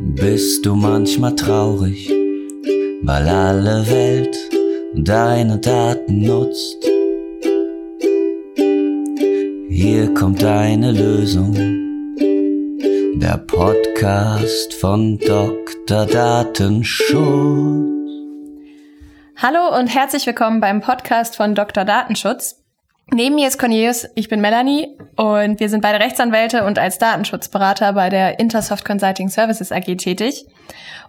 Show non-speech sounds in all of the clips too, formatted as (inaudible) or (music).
Bist du manchmal traurig, weil alle Welt deine Daten nutzt? Hier kommt deine Lösung, der Podcast von Dr. Datenschutz. Hallo und herzlich willkommen beim Podcast von Dr. Datenschutz. Neben mir ist Cornelius, ich bin Melanie und wir sind beide Rechtsanwälte und als Datenschutzberater bei der Intersoft Consulting Services AG tätig.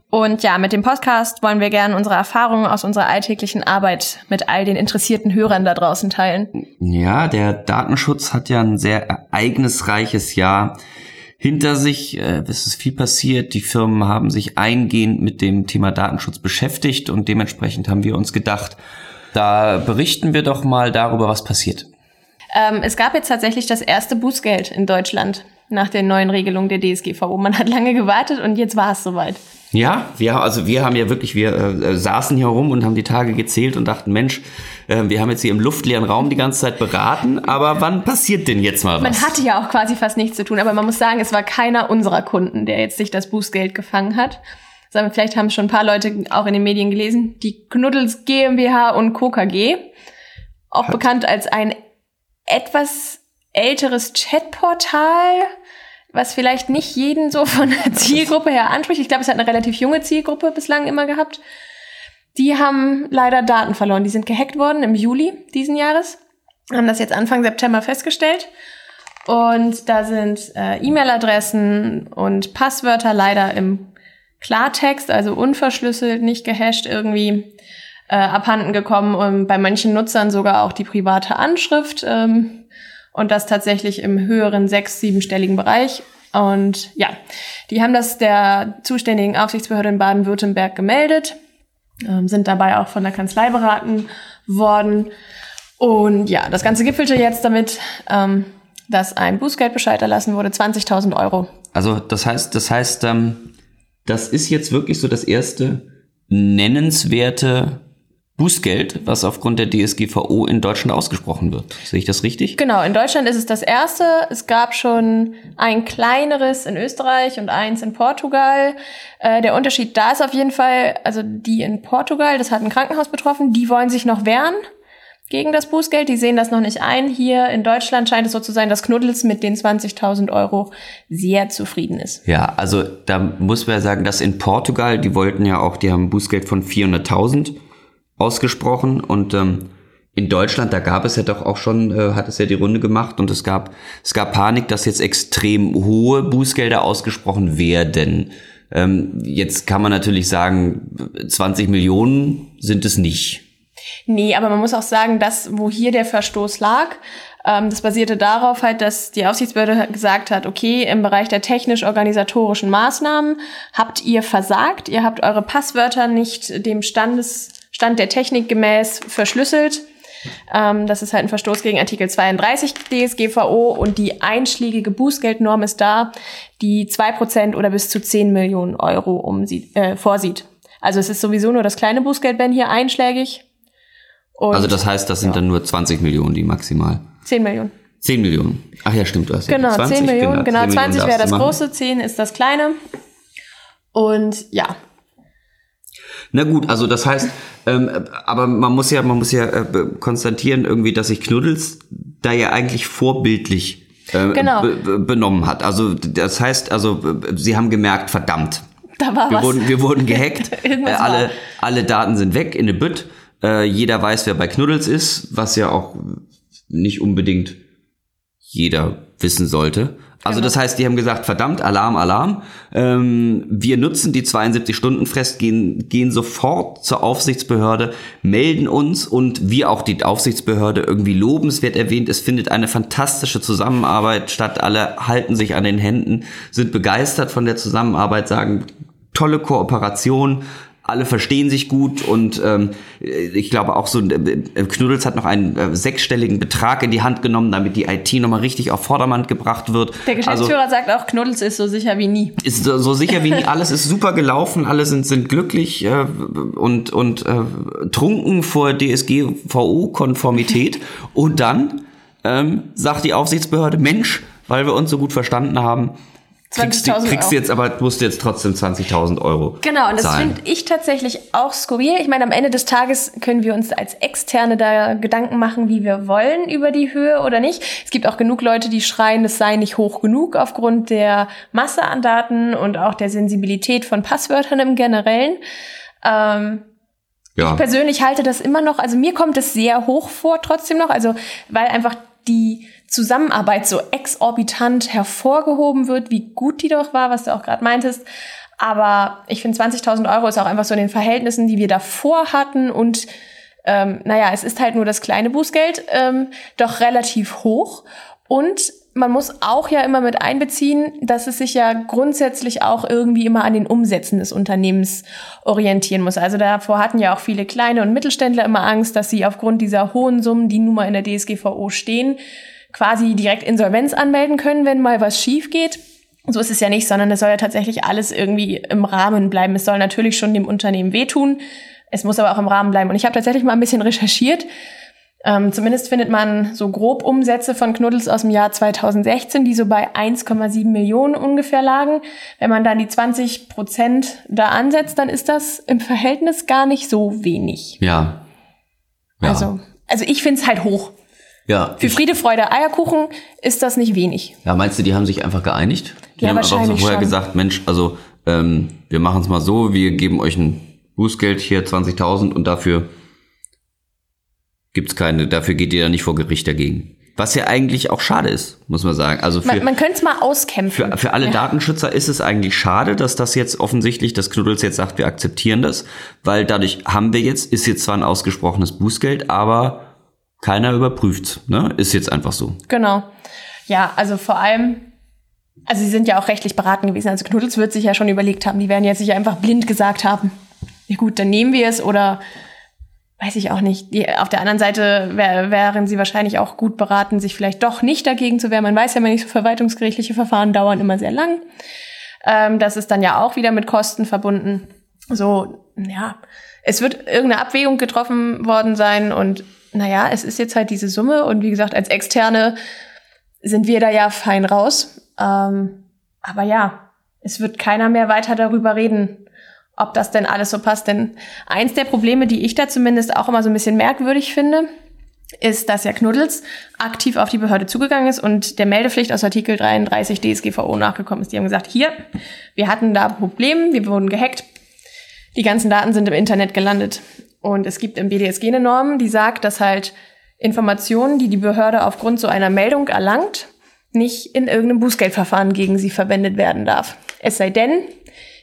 Und ja, mit dem Podcast wollen wir gerne unsere Erfahrungen aus unserer alltäglichen Arbeit mit all den interessierten Hörern da draußen teilen. Ja, der Datenschutz hat ja ein sehr ereignisreiches Jahr hinter sich. Äh, es ist viel passiert. Die Firmen haben sich eingehend mit dem Thema Datenschutz beschäftigt und dementsprechend haben wir uns gedacht, da berichten wir doch mal darüber, was passiert. Ähm, es gab jetzt tatsächlich das erste Bußgeld in Deutschland nach den neuen Regelungen der DSGVO. Man hat lange gewartet und jetzt war es soweit. Ja, wir, also wir haben ja wirklich, wir äh, saßen hier rum und haben die Tage gezählt und dachten, Mensch, äh, wir haben jetzt hier im luftleeren Raum die ganze Zeit beraten, aber wann passiert denn jetzt mal was? Man hatte ja auch quasi fast nichts zu tun, aber man muss sagen, es war keiner unserer Kunden, der jetzt sich das Bußgeld gefangen hat. Sagen, vielleicht haben schon ein paar Leute auch in den Medien gelesen, die Knuddels GmbH und Co. KG, auch hat. bekannt als ein etwas älteres Chatportal, was vielleicht nicht jeden so von der Zielgruppe her anspricht. Ich glaube, es hat eine relativ junge Zielgruppe bislang immer gehabt. Die haben leider Daten verloren. Die sind gehackt worden im Juli diesen Jahres. Haben das jetzt Anfang September festgestellt. Und da sind äh, E-Mail-Adressen und Passwörter leider im Klartext, also unverschlüsselt, nicht gehasht irgendwie äh, abhanden gekommen und bei manchen Nutzern sogar auch die private Anschrift ähm, und das tatsächlich im höheren sechs-, siebenstelligen Bereich. Und ja, die haben das der zuständigen Aufsichtsbehörde in Baden-Württemberg gemeldet, ähm, sind dabei auch von der Kanzlei beraten worden. Und ja, das Ganze gipfelte jetzt damit, ähm, dass ein Bußgeldbescheid erlassen wurde, 20.000 Euro. Also das heißt, das heißt, ähm, das ist jetzt wirklich so das erste nennenswerte Bußgeld, was aufgrund der DSGVO in Deutschland ausgesprochen wird. Sehe ich das richtig? Genau, in Deutschland ist es das erste. Es gab schon ein kleineres in Österreich und eins in Portugal. Äh, der Unterschied da ist auf jeden Fall, also die in Portugal, das hat ein Krankenhaus betroffen, die wollen sich noch wehren gegen das Bußgeld. Die sehen das noch nicht ein. Hier in Deutschland scheint es so zu sein, dass Knuddels mit den 20.000 Euro sehr zufrieden ist. Ja, also da muss man ja sagen, dass in Portugal, die wollten ja auch, die haben ein Bußgeld von 400.000 ausgesprochen und ähm, in Deutschland, da gab es ja doch auch schon, äh, hat es ja die Runde gemacht und es gab, es gab Panik, dass jetzt extrem hohe Bußgelder ausgesprochen werden. Ähm, jetzt kann man natürlich sagen, 20 Millionen sind es nicht. Nee, aber man muss auch sagen, dass wo hier der Verstoß lag, ähm, das basierte darauf halt, dass die Aufsichtsbehörde gesagt hat, okay, im Bereich der technisch-organisatorischen Maßnahmen habt ihr versagt, ihr habt eure Passwörter nicht dem Standes, Stand der Technik gemäß verschlüsselt. Ähm, das ist halt ein Verstoß gegen Artikel 32 DSGVO und die einschlägige Bußgeldnorm ist da, die zwei Prozent oder bis zu 10 Millionen Euro umsieht, äh, vorsieht. Also es ist sowieso nur das kleine Bußgeld, wenn hier einschlägig. Und, also das heißt, das sind ja. dann nur 20 Millionen, die maximal. 10 Millionen. 10 Millionen. Ach ja, stimmt, du hast genau, ja 20, 10 Millionen, genau, 10 20 wäre das große, 10 ist das kleine. Und ja. Na gut, also das heißt, ähm, aber man muss ja, man muss ja äh, konstatieren irgendwie, dass sich Knuddels da ja eigentlich vorbildlich äh, genau. benommen hat. Also das heißt, also sie haben gemerkt, verdammt. Da war wir was. Wurden, wir wurden gehackt. (laughs) äh, alle, alle Daten sind weg in eine Bütt. Äh, jeder weiß, wer bei Knuddels ist, was ja auch nicht unbedingt jeder wissen sollte. Also genau. das heißt, die haben gesagt, verdammt, Alarm, Alarm. Ähm, wir nutzen die 72-Stunden-Frist, gehen, gehen sofort zur Aufsichtsbehörde, melden uns und wie auch die Aufsichtsbehörde irgendwie lobenswert erwähnt, es findet eine fantastische Zusammenarbeit statt. Alle halten sich an den Händen, sind begeistert von der Zusammenarbeit, sagen, tolle Kooperation, alle verstehen sich gut und ähm, ich glaube auch so, äh, Knuddels hat noch einen äh, sechsstelligen Betrag in die Hand genommen, damit die IT nochmal richtig auf Vordermann gebracht wird. Der Geschäftsführer also, sagt auch, Knuddels ist so sicher wie nie. Ist so, so sicher wie nie, alles ist super gelaufen, alle sind, sind glücklich äh, und, und äh, trunken vor DSGVO-Konformität und dann ähm, sagt die Aufsichtsbehörde, Mensch, weil wir uns so gut verstanden haben, kriegst, du, kriegst du jetzt aber, musst du jetzt trotzdem 20.000 Euro Genau, und das finde ich tatsächlich auch skurril. Ich meine, am Ende des Tages können wir uns als Externe da Gedanken machen, wie wir wollen über die Höhe oder nicht. Es gibt auch genug Leute, die schreien, es sei nicht hoch genug aufgrund der Masse an Daten und auch der Sensibilität von Passwörtern im Generellen. Ähm, ja. Ich persönlich halte das immer noch, also mir kommt es sehr hoch vor trotzdem noch, also weil einfach die Zusammenarbeit so exorbitant hervorgehoben wird, wie gut die doch war, was du auch gerade meintest. Aber ich finde 20.000 Euro ist auch einfach so in den Verhältnissen, die wir davor hatten und ähm, naja, es ist halt nur das kleine Bußgeld, ähm, doch relativ hoch. Und man muss auch ja immer mit einbeziehen, dass es sich ja grundsätzlich auch irgendwie immer an den Umsätzen des Unternehmens orientieren muss. Also davor hatten ja auch viele kleine und Mittelständler immer Angst, dass sie aufgrund dieser hohen Summen, die nun mal in der DSGVO stehen, quasi direkt Insolvenz anmelden können, wenn mal was schief geht. So ist es ja nicht, sondern es soll ja tatsächlich alles irgendwie im Rahmen bleiben. Es soll natürlich schon dem Unternehmen wehtun. Es muss aber auch im Rahmen bleiben. Und ich habe tatsächlich mal ein bisschen recherchiert. Ähm, zumindest findet man so grob Umsätze von Knuddels aus dem Jahr 2016, die so bei 1,7 Millionen ungefähr lagen. Wenn man dann die 20 Prozent da ansetzt, dann ist das im Verhältnis gar nicht so wenig. Ja. ja. Also, also ich find's halt hoch. Ja. Für Friede, Freude, Eierkuchen ist das nicht wenig. Ja, meinst du, die haben sich einfach geeinigt? Die ja, haben einfach so vorher schon. gesagt, Mensch, also ähm, wir machen es mal so, wir geben euch ein Bußgeld hier 20.000 und dafür gibt's keine, dafür geht ihr dann nicht vor Gericht dagegen. Was ja eigentlich auch schade ist, muss man sagen. Also für, man, man könnte es mal auskämpfen. Für, für alle ja. Datenschützer ist es eigentlich schade, dass das jetzt offensichtlich, dass Knuddels jetzt sagt, wir akzeptieren das, weil dadurch haben wir jetzt, ist jetzt zwar ein ausgesprochenes Bußgeld, aber keiner überprüft. Ne? Ist jetzt einfach so. Genau. Ja, also vor allem, also sie sind ja auch rechtlich beraten gewesen. Also Knuddels wird sich ja schon überlegt haben, die werden jetzt nicht einfach blind gesagt haben, ja gut, dann nehmen wir es oder weiß ich auch nicht. Die, auf der anderen Seite wär, wären sie wahrscheinlich auch gut beraten, sich vielleicht doch nicht dagegen zu wehren. Man weiß ja immer nicht, so verwaltungsgerichtliche Verfahren dauern immer sehr lang. Ähm, das ist dann ja auch wieder mit Kosten verbunden. So, ja, es wird irgendeine Abwägung getroffen worden sein und naja, es ist jetzt halt diese Summe und wie gesagt, als Externe sind wir da ja fein raus. Ähm, aber ja, es wird keiner mehr weiter darüber reden, ob das denn alles so passt. Denn eins der Probleme, die ich da zumindest auch immer so ein bisschen merkwürdig finde, ist, dass ja Knuddels aktiv auf die Behörde zugegangen ist und der Meldepflicht aus Artikel 33 DSGVO nachgekommen ist. Die haben gesagt, hier, wir hatten da Probleme, wir wurden gehackt, die ganzen Daten sind im Internet gelandet. Und es gibt im BDSG eine Norm, die sagt, dass halt Informationen, die die Behörde aufgrund so einer Meldung erlangt, nicht in irgendeinem Bußgeldverfahren gegen sie verwendet werden darf. Es sei denn,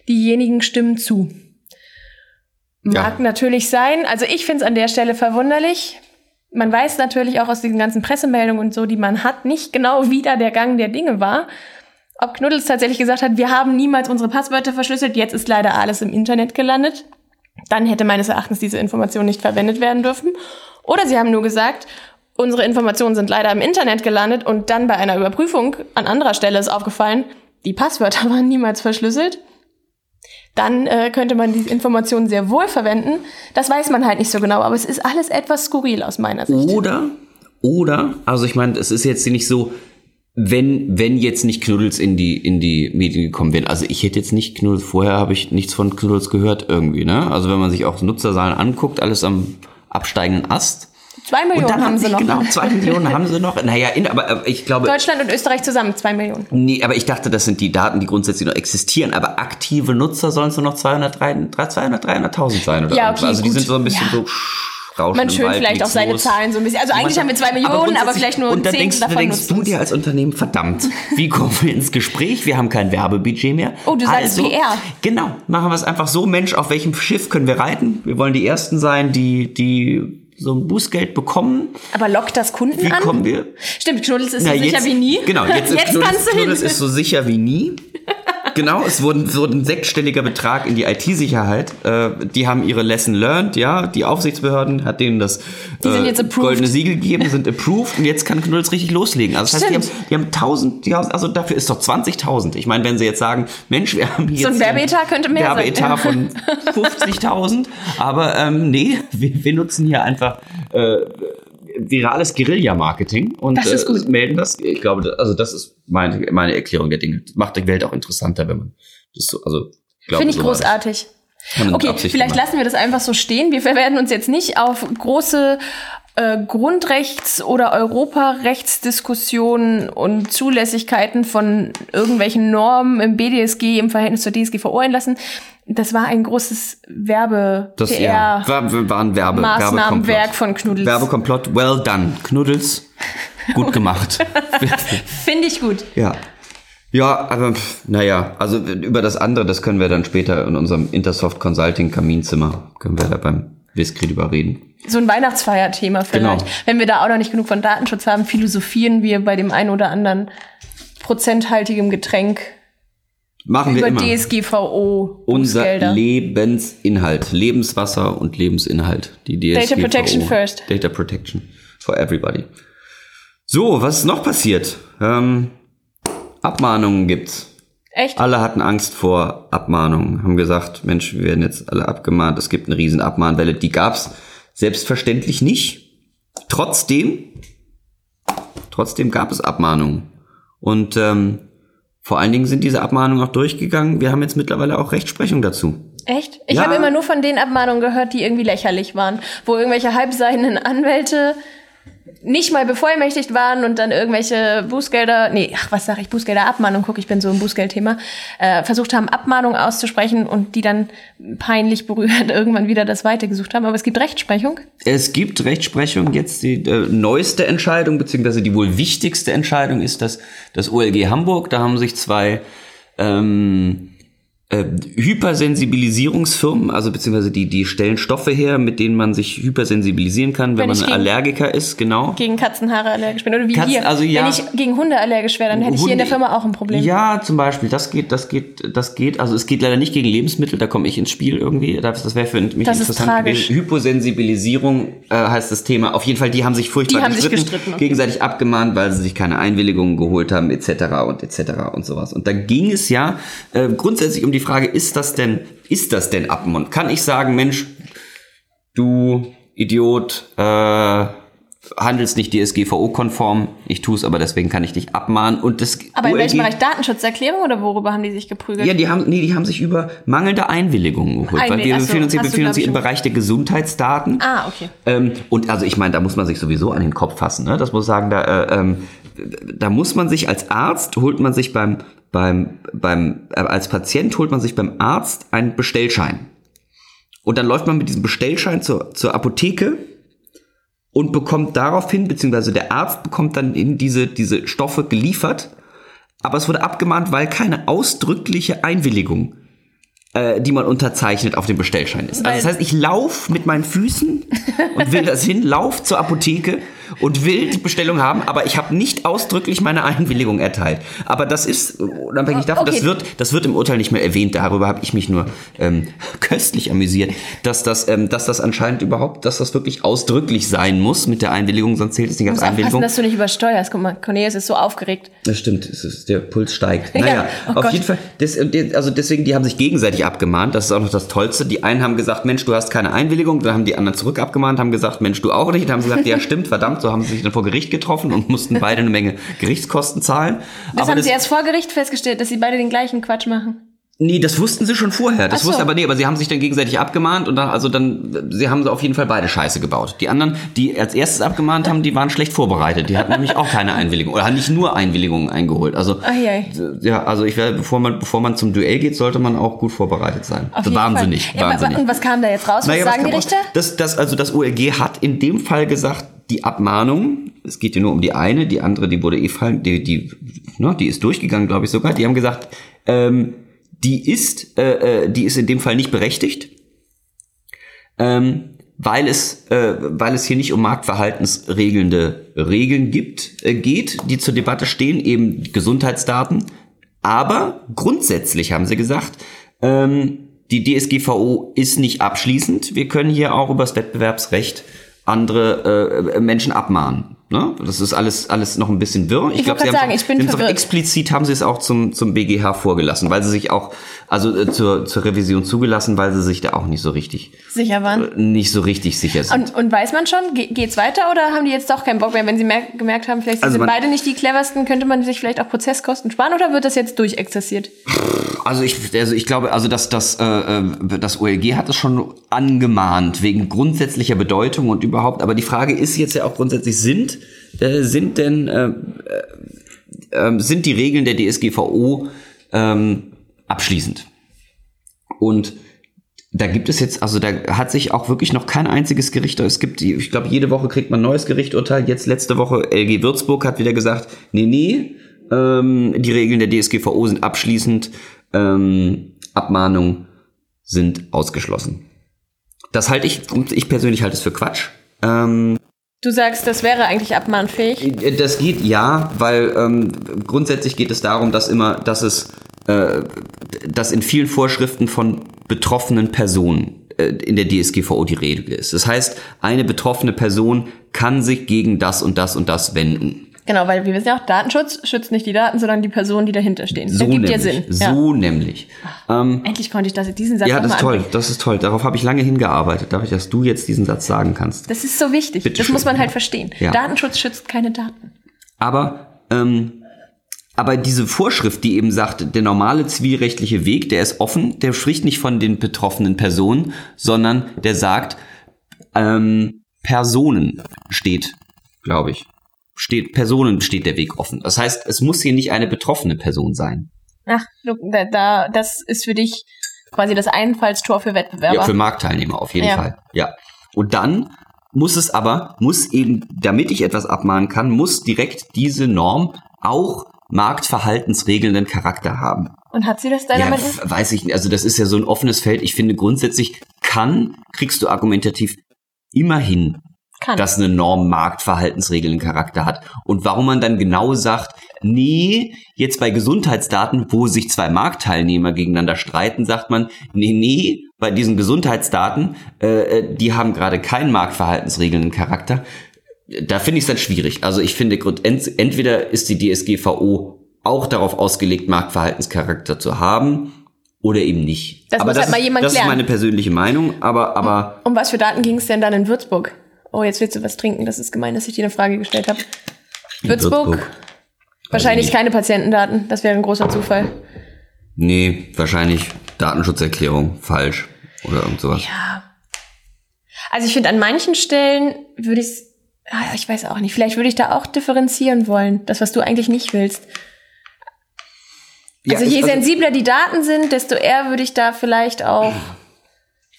diejenigen stimmen zu. Mag ja. natürlich sein. Also ich finde es an der Stelle verwunderlich. Man weiß natürlich auch aus diesen ganzen Pressemeldungen und so, die man hat, nicht genau, wie da der Gang der Dinge war. Ob Knuddels tatsächlich gesagt hat, wir haben niemals unsere Passwörter verschlüsselt, jetzt ist leider alles im Internet gelandet dann hätte meines Erachtens diese Information nicht verwendet werden dürfen. Oder sie haben nur gesagt, unsere Informationen sind leider im Internet gelandet und dann bei einer Überprüfung an anderer Stelle ist aufgefallen, die Passwörter (laughs) waren niemals verschlüsselt. Dann äh, könnte man die Informationen sehr wohl verwenden. Das weiß man halt nicht so genau, aber es ist alles etwas skurril aus meiner Sicht. Oder, oder, also ich meine, es ist jetzt nicht so, wenn, wenn jetzt nicht Knuddels in die, in die Medien gekommen wären. Also ich hätte jetzt nicht Knuddels, vorher habe ich nichts von Knuddels gehört irgendwie, ne? Also wenn man sich auch Nutzerzahlen anguckt, alles am absteigenden Ast. Zwei Millionen haben, haben sie noch. Genau, zwei Millionen haben sie noch. Naja, in, aber äh, ich glaube. Deutschland und Österreich zusammen, zwei Millionen. Nee, aber ich dachte, das sind die Daten, die grundsätzlich noch existieren. Aber aktive Nutzer sollen es nur noch 200, 300, 300.000 sein oder ja, okay, Also die gut. sind so ein bisschen ja. so Rauschen Man schön vielleicht auch seine los. Zahlen so ein bisschen. Also eigentlich haben wir zwei Millionen, aber, aber vielleicht nur und dann zehn denkst, davon dann denkst du dir als Unternehmen, verdammt, wie (laughs) kommen wir ins Gespräch? Wir haben kein Werbebudget mehr. Oh, du sagst also, PR. Genau, machen wir es einfach so, Mensch, auf welchem Schiff können wir reiten? Wir wollen die Ersten sein, die, die so ein Bußgeld bekommen. Aber lockt das Kunden wie an? Wie kommen wir? Stimmt, Knuddels ist Na, so sicher wie nie. Genau, jetzt, jetzt Knuddels, kannst du Knuddels ist so sicher wie nie. (laughs) genau, es wurde, wurde ein sechsstelliger Betrag in die IT-Sicherheit. Äh, die haben ihre Lesson learned, ja. Die Aufsichtsbehörden hat denen das äh, goldene Siegel gegeben, sind approved und jetzt kann Knuddels richtig loslegen. Also das Stimmt. heißt, die haben, die haben 1000, die haben, also dafür ist doch 20.000. Ich meine, wenn sie jetzt sagen, Mensch, wir haben hier so ein Werbeetat könnte mehr Werbeetat sein. von 50.000, aber ähm, nee, wir, wir nutzen hier einfach äh, virales Guerilla-Marketing und Das. Äh, melden das. Ich glaube, also das ist meine, meine Erklärung der Dinge. Macht die Welt auch interessanter, wenn man das so, also ich glaube, Finde ich so großartig. Okay, Absicht vielleicht gemacht. lassen wir das einfach so stehen. Wir werden uns jetzt nicht auf große äh, Grundrechts- oder Europarechtsdiskussionen und Zulässigkeiten von irgendwelchen Normen im BDSG im Verhältnis zur DSGVO einlassen. Das war ein großes Werbe Das PR ja, war, war ein Werbe, Maßnahmenwerk Werbekomplott. von Knuddels. Werbekomplott, well done. Knuddels, gut gemacht. (laughs) Finde ich gut. ja. Ja, aber naja, also über das andere, das können wir dann später in unserem Intersoft Consulting Kaminzimmer, können wir da beim Wiskrit überreden. So ein Weihnachtsfeierthema vielleicht. Genau. Wenn wir da auch noch nicht genug von Datenschutz haben, philosophieren wir bei dem ein oder anderen prozenthaltigem Getränk Machen wir über immer. DSGVO Unser. Lebensinhalt, Lebenswasser und Lebensinhalt. Die DSGVO. Data Protection first. Data Protection for everybody. So, was ist noch passiert? Ähm, Abmahnungen gibt's. Echt? Alle hatten Angst vor Abmahnungen, haben gesagt, Mensch, wir werden jetzt alle abgemahnt, es gibt eine riesen Abmahnwelle. Die gab's selbstverständlich nicht. Trotzdem, trotzdem gab es Abmahnungen. Und ähm, vor allen Dingen sind diese Abmahnungen auch durchgegangen. Wir haben jetzt mittlerweile auch Rechtsprechung dazu. Echt? Ich Ja. habe immer nur von den Abmahnungen gehört, die irgendwie lächerlich waren, wo irgendwelche halbseidenen Anwälte nicht mal bevollmächtigt waren und dann irgendwelche Bußgelder, nee, ach, was sag ich, Bußgelder, Abmahnung, guck, ich bin so im Bußgeldthema, äh, versucht haben, Abmahnungen auszusprechen und die dann peinlich berührt (laughs) irgendwann wieder das Weite gesucht haben. Aber es gibt Rechtsprechung. Es gibt Rechtsprechung. Jetzt die äh, neueste Entscheidung, beziehungsweise die wohl wichtigste Entscheidung ist das, das OLG Hamburg. Da haben sich zwei ähm, äh, Hypersensibilisierungsfirmen, also beziehungsweise die, die stellen Stoffe her, mit denen man sich hypersensibilisieren kann, wenn, Wenn man gegen- Allergiker ist, genau. Gegen Katzenhaare allergisch bin. Oder wie Katzen- hier. also ja. Wenn ich gegen Hunde allergisch wäre, dann hätte ich hier in der Hunde- Firma auch ein Problem. Ja, zum Beispiel, das geht, das geht, das geht. Also es geht leider nicht gegen Lebensmittel, da komme ich ins Spiel irgendwie. Das, das wäre für mich Das ist interessant tragisch. gewesen. Hyposensibilisierung äh, heißt das Thema. Auf jeden Fall, die haben sich furchtbar haben sich gestritten, gestritten, okay. gegenseitig abgemahnt, weil sie sich keine Einwilligungen geholt haben, etc. und etc. und sowas. Und da ging es ja äh, grundsätzlich um die Frage, ist das denn, ist das denn Abmund? Kann ich sagen, Mensch, du Idiot, äh, handelst nicht DSGVO-konform, ich tue es, aber deswegen kann ich dich abmahnen. Und das Aber in welchem Bereich Datenschutzerklärung oder worüber haben die sich geprügelt? ja, die haben, nee, die haben sich über mangelnde Einwilligungen geholt, weil Einwil- wir befinden uns befinden uns im ich, Bereich der Gesundheitsdaten. Ah, okay. Ähm, und also ich meine, da muss man sich sowieso an den Kopf fassen. Ne? Das muss ich sagen, da, äh, ähm, da muss man sich als Arzt holt man sich beim beim beim äh, als Patient holt man sich beim Arzt einen Bestellschein und dann läuft man mit diesem Bestellschein zur zur Apotheke und bekommt daraufhin beziehungsweise der Arzt bekommt dann in diese diese Stoffe geliefert, aber es wurde abgemahnt, weil keine ausdrückliche Einwilligung äh, die man unterzeichnet auf dem Bestellschein ist. Also das heißt, ich laufe mit meinen Füßen und will das hin, lauf zur Apotheke und will die Bestellung haben, aber ich habe nicht ausdrücklich meine Einwilligung erteilt. Aber das ist unabhängig davon, das Okay. wird das wird im Urteil nicht mehr erwähnt. Darüber habe ich mich nur ähm, (laughs) köstlich amüsiert, dass das ähm, dass das anscheinend überhaupt, dass das wirklich ausdrücklich sein muss mit der Einwilligung, sonst zählt es nicht als Einwilligung. dass du nicht übersteuerst. Guck mal, Cornelius ist so aufgeregt. Das stimmt, ist, der Puls steigt. Ja, Naja, oh auf Gott. jeden Fall, das, die- also deswegen, die haben sich gegenseitig abgemahnt, das ist auch noch das Tollste. Die einen haben gesagt, Mensch, du hast keine Einwilligung, dann haben die anderen zurück abgemahnt, haben gesagt, Mensch, du auch nicht. Dann haben sie gesagt, ja stimmt, verdammt, so haben sie sich dann vor Gericht getroffen und mussten beide eine Menge Gerichtskosten zahlen. Das haben sie erst vor Gericht festgestellt, dass sie beide den gleichen Quatsch machen. Nee, das wussten sie schon vorher. Das so. wussten aber nee, aber sie haben sich dann gegenseitig abgemahnt und dann, also dann, sie haben auf jeden Fall beide Scheiße gebaut. Die anderen, die als erstes abgemahnt haben, die waren schlecht vorbereitet. Die hatten nämlich auch keine Einwilligung oder haben nicht nur Einwilligungen eingeholt. Also, Eieiei. ja, also ich wäre, bevor man, bevor man zum Duell geht, sollte man auch gut vorbereitet sein. Auf jeden wahnsinnig, Fall. Ja, aber- wahnsinnig. und was kam da jetzt raus? Was Naja, sagen was die kam Richter? Das, das, also das OLG hat in dem Fall gesagt, die Abmahnung, es geht ja nur um die eine, die andere, die wurde eh fallen, die, die, ne, die ist durchgegangen, glaube ich sogar. Die haben gesagt, ähm, die ist, äh, äh, die ist in dem Fall nicht berechtigt, ähm, weil es, äh, weil es hier nicht um marktverhaltensregelnde Regeln gibt, äh, geht, die zur Debatte stehen, eben Gesundheitsdaten. Aber grundsätzlich haben sie gesagt, ähm, die DSGVO ist nicht abschließend. Wir können hier auch übers Wettbewerbsrecht andere äh, Menschen abmahnen. Ne? Das ist alles, alles noch ein bisschen wirr. Ich, ich glaube, sie sagen, ich bin explizit haben sie es auch zum, zum BGH vorgelassen, weil sie sich auch, also äh, zur, zur Revision zugelassen, weil sie sich da auch nicht so richtig sicher waren. Äh, nicht so richtig sicher sind. Und, und weiß man schon, ge geht's weiter oder haben die jetzt doch keinen Bock mehr, wenn sie gemerkt haben, vielleicht also sind beide nicht die cleversten, könnte man sich vielleicht auch Prozesskosten sparen oder wird das jetzt durchexerziert? Also ich, also ich glaube, also dass das, äh, äh das OLG hat es schon angemahnt wegen grundsätzlicher Bedeutung und überhaupt. Aber die Frage ist jetzt ja auch grundsätzlich sind äh, sind denn äh, äh, sind die Regeln der DSGVO ähm, abschließend? Und da gibt es jetzt, also da hat sich auch wirklich noch kein einziges Gericht, es gibt, ich glaube, jede Woche kriegt man ein neues Gerichturteil. Jetzt letzte Woche LG Würzburg hat wieder gesagt, nee, nee, ähm, die Regeln der DSGVO sind abschließend, ähm, Abmahnungen sind ausgeschlossen. Das halte ich, ich persönlich halte es für Quatsch. Ähm, Du sagst, das wäre eigentlich abmahnfähig? Äh, das geht ja, weil ähm, grundsätzlich geht es darum, dass immer, dass es, äh, dass in vielen Vorschriften von betroffenen Personen äh, in der DSGVO die Rede ist. Das heißt, eine betroffene Person kann sich gegen das und das und das wenden. Genau, weil wir wissen ja auch, Datenschutz schützt nicht die Daten, sondern die Personen, die dahinter stehen. So das gibt nämlich, ja Sinn. So ja. nämlich. Ach, ähm, endlich konnte ich das, diesen Satz Ja, das ist toll, anbringen. das ist toll. Darauf habe ich lange hingearbeitet. Darf ich, dass du jetzt diesen Satz sagen kannst? Das ist so wichtig. Bitte das schön. muss man halt verstehen. Ja. Datenschutz schützt keine Daten. Aber, ähm, aber diese Vorschrift, die eben sagt, der normale zivilrechtliche Weg, der ist offen, der spricht nicht von den betroffenen Personen, sondern der sagt, ähm, Personen steht, glaube ich steht, Personen steht der Weg offen. Das heißt, es muss hier nicht eine betroffene Person sein. Ach, da, da, das ist für dich quasi das Einfallstor für Wettbewerber. Ja, für Marktteilnehmer auf jeden ja. Fall. Ja. Und dann muss es aber, muss eben, damit ich etwas abmahnen kann, muss direkt diese Norm auch marktverhaltensregelnden Charakter haben. Und hat sie das deiner ja, Meinung nach? Weiß ich nicht. Also das ist ja so ein offenes Feld. Ich finde grundsätzlich kann, kriegst du argumentativ immerhin kann. dass eine Norm Marktverhaltensregeln Charakter hat. Und warum man dann genau sagt, nee, jetzt bei Gesundheitsdaten, wo sich zwei Marktteilnehmer gegeneinander streiten, sagt man, nee, nee, bei diesen Gesundheitsdaten, äh, äh die haben gerade keinen Marktverhaltensregeln Charakter. Da finde ich es dann schwierig. Also ich finde, entweder ist die DSGVO auch darauf ausgelegt, Marktverhaltenscharakter zu haben, oder eben nicht. Das aber muss das, halt mal jemand das klären. ist meine persönliche Meinung, aber aber um, um was für Daten ging es denn dann in Würzburg? Oh, jetzt willst du was trinken. Das ist gemein, dass ich dir eine Frage gestellt habe. Würzburg? Würzburg. Wahrscheinlich keine Patientendaten. Das wäre ein großer Zufall. Nee, wahrscheinlich Datenschutzerklärung falsch oder irgend sowas. Ja. Also ich finde, an manchen Stellen würde ich ah, ich weiß auch nicht, vielleicht würde ich da auch differenzieren wollen. Das, was du eigentlich nicht willst. Also ja, je also, sensibler die Daten sind, desto eher würde ich da vielleicht auch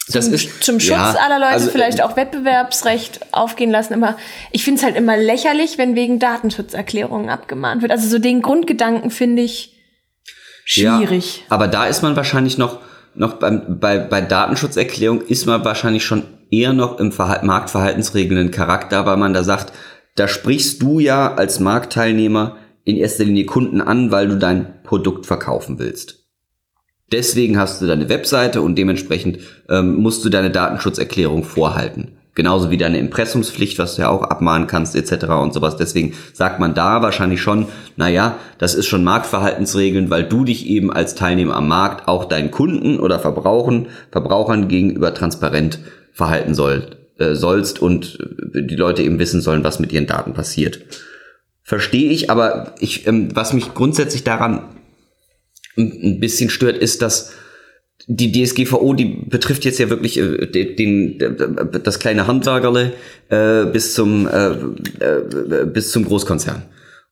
das zum, ist, zum Schutz ja, aller Leute also, vielleicht auch Wettbewerbsrecht aufgehen lassen. Aber ich finde es halt immer lächerlich, wenn wegen Datenschutzerklärungen abgemahnt wird. Also so den Grundgedanken finde ich schwierig. Ja, aber da ist man wahrscheinlich noch, noch beim, bei, bei Datenschutzerklärung ist man wahrscheinlich schon eher noch im Verhalt, marktverhaltensregelnden Charakter, weil man da sagt, da sprichst du ja als Marktteilnehmer in erster Linie Kunden an, weil du dein Produkt verkaufen willst. Deswegen hast du deine Webseite und dementsprechend ähm, musst du deine Datenschutzerklärung vorhalten. Genauso wie deine Impressumspflicht, was du ja auch abmahnen kannst, etc. und sowas. Deswegen sagt man da wahrscheinlich schon, naja, das ist schon Marktverhaltensregeln, weil du dich eben als Teilnehmer am Markt auch deinen Kunden oder Verbrauchern, Verbrauchern gegenüber transparent verhalten soll, äh, sollst und äh, die Leute eben wissen sollen, was mit ihren Daten passiert. Verstehe ich, aber ich, ähm, was mich grundsätzlich daran ein bisschen stört, ist, dass die DSGVO, die betrifft jetzt ja wirklich äh, den, den das kleine Handwerkerle äh, bis zum äh, äh, bis zum Großkonzern.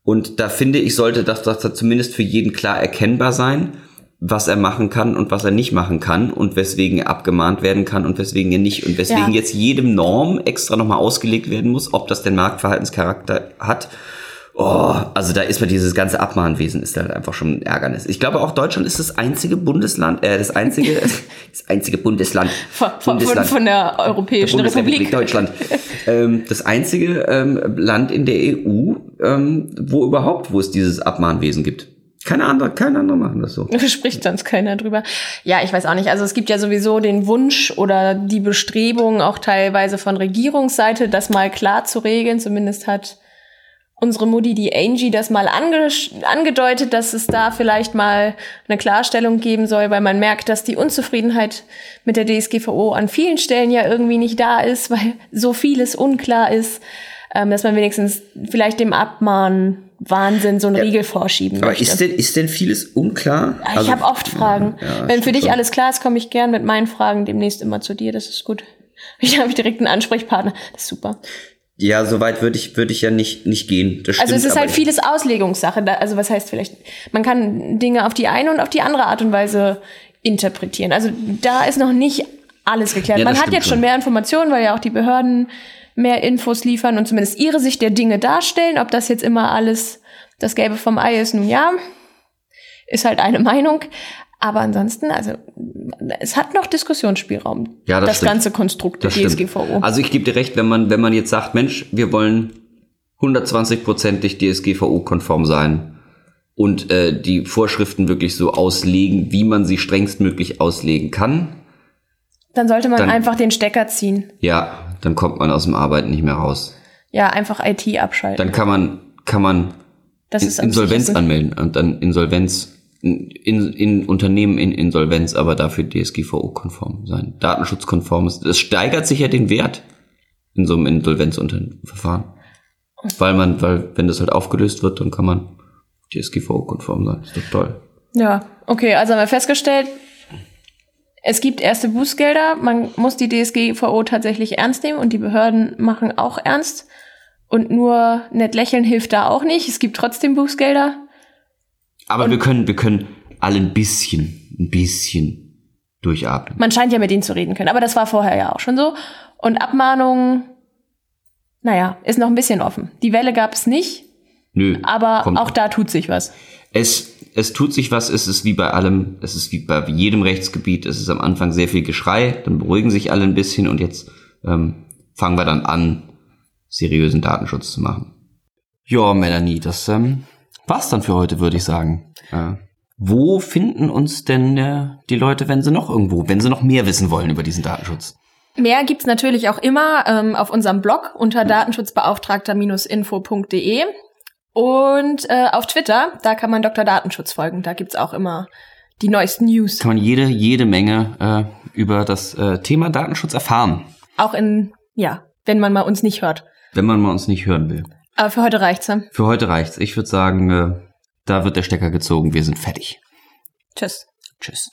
Und da finde ich, sollte das, das zumindest für jeden klar erkennbar sein, was er machen kann und was er nicht machen kann und weswegen er abgemahnt werden kann und weswegen er nicht und weswegen ja. jetzt jedem Norm extra nochmal ausgelegt werden muss, ob das den Marktverhaltenscharakter hat Oh, also da ist mir dieses ganze Abmahnwesen ist halt einfach schon ein Ärgernis. Ich glaube auch Deutschland ist das einzige Bundesland, äh, das einzige, (laughs) das einzige Bundesland, von, Bundesland, von, von der Europäischen der Republik. Deutschland, ähm, das einzige ähm, Land in der EU, ähm, wo überhaupt, wo es dieses Abmahnwesen gibt. Keine andere, keine andere machen das so. (laughs) Spricht sonst keiner drüber. Ja, ich weiß auch nicht. Also es gibt ja sowieso den Wunsch oder die Bestrebung auch teilweise von Regierungsseite, das mal klar zu regeln. Zumindest hat unsere Mutti, die Angie, das mal ange angedeutet, dass es da vielleicht mal eine Klarstellung geben soll, weil man merkt, dass die Unzufriedenheit mit der DSGVO an vielen Stellen ja irgendwie nicht da ist, weil so vieles unklar ist, ähm, dass man wenigstens vielleicht dem Abmahnen Wahnsinn so einen ja, Riegel vorschieben aber möchte. ist denn, ist denn vieles unklar? Ich also, habe oft Fragen. Ja, Wenn für dich schon. alles klar ist, komme ich gern mit meinen Fragen demnächst immer zu dir. Das ist gut. (laughs) Ich habe direkt einen Ansprechpartner. Das ist super. Ja, so weit würde ich, würde ich ja nicht, nicht gehen. Das stimmt, also es ist halt vieles Auslegungssache. Also was heißt vielleicht, man kann Dinge auf die eine und auf die andere Art und Weise interpretieren. Also da ist noch nicht alles geklärt. Ja, man hat jetzt schon mehr Informationen, weil ja auch die Behörden mehr Infos liefern und zumindest ihre Sicht der Dinge darstellen. Ob das jetzt immer alles das Gelbe vom Ei ist, nun ja, ist halt eine (laughs) Meinung. Aber ansonsten, also es hat noch Diskussionsspielraum. Ja, das, das ganze Konstrukt der DSGVO. Also ich gebe dir recht, wenn man, wenn man jetzt sagt, Mensch, wir wollen 120-prozentig DSGVO-konform sein und äh, die Vorschriften wirklich so auslegen, wie man sie strengstmöglich auslegen kann. Dann sollte man dann, einfach den Stecker ziehen. Ja, dann kommt man aus dem Arbeiten nicht mehr raus. Ja, einfach IT abschalten. Dann kann man, kann man Insolvenz anmelden und dann Insolvenz in, in Unternehmen in Insolvenz, aber dafür DSGVO-konform sein. Datenschutzkonform ist. Es steigert sich ja den Wert in so einem Insolvenzverfahren. Weil man, weil, wenn das halt aufgelöst wird, dann kann man DSGVO-konform sein. Ist doch toll. Ja, okay, also haben wir festgestellt, es gibt erste Bußgelder, man muss die DSGVO tatsächlich ernst nehmen und die Behörden machen auch ernst. Und nur nett lächeln hilft da auch nicht. Es gibt trotzdem Bußgelder. Aber und wir können, wir können alle ein bisschen, ein bisschen durchatmen. Man scheint ja mit ihnen zu reden können, aber das war vorher ja auch schon so. Und Abmahnungen, naja, ist noch ein bisschen offen. Die Welle gab es nicht. Nö. Aber auch da tut sich was. Es, es tut sich was, es ist wie bei allem, es ist wie bei jedem Rechtsgebiet, es ist am Anfang sehr viel Geschrei, dann beruhigen sich alle ein bisschen und jetzt ähm, fangen wir dann an, seriösen Datenschutz zu machen. Ja, Melanie, das ähm, war's dann für heute, würde ich sagen. Äh, wo finden uns denn äh, die Leute, wenn sie noch irgendwo, wenn sie noch mehr wissen wollen über diesen Datenschutz? Mehr gibt's natürlich auch immer ähm, auf unserem Blog unter datenschutzbeauftragter-info.de und äh, auf Twitter, da kann man Dr. Datenschutz folgen. Da gibt's auch immer die neuesten News. Kann man jede, jede Menge äh, über das äh, Thema Datenschutz erfahren. Auch in, ja, wenn man mal uns nicht hört. Wenn man mal uns nicht hören will. Aber für heute reicht's. Ja? Für heute reicht's. Ich würde sagen, äh, da wird der Stecker gezogen. Wir sind fertig. Tschüss. Tschüss.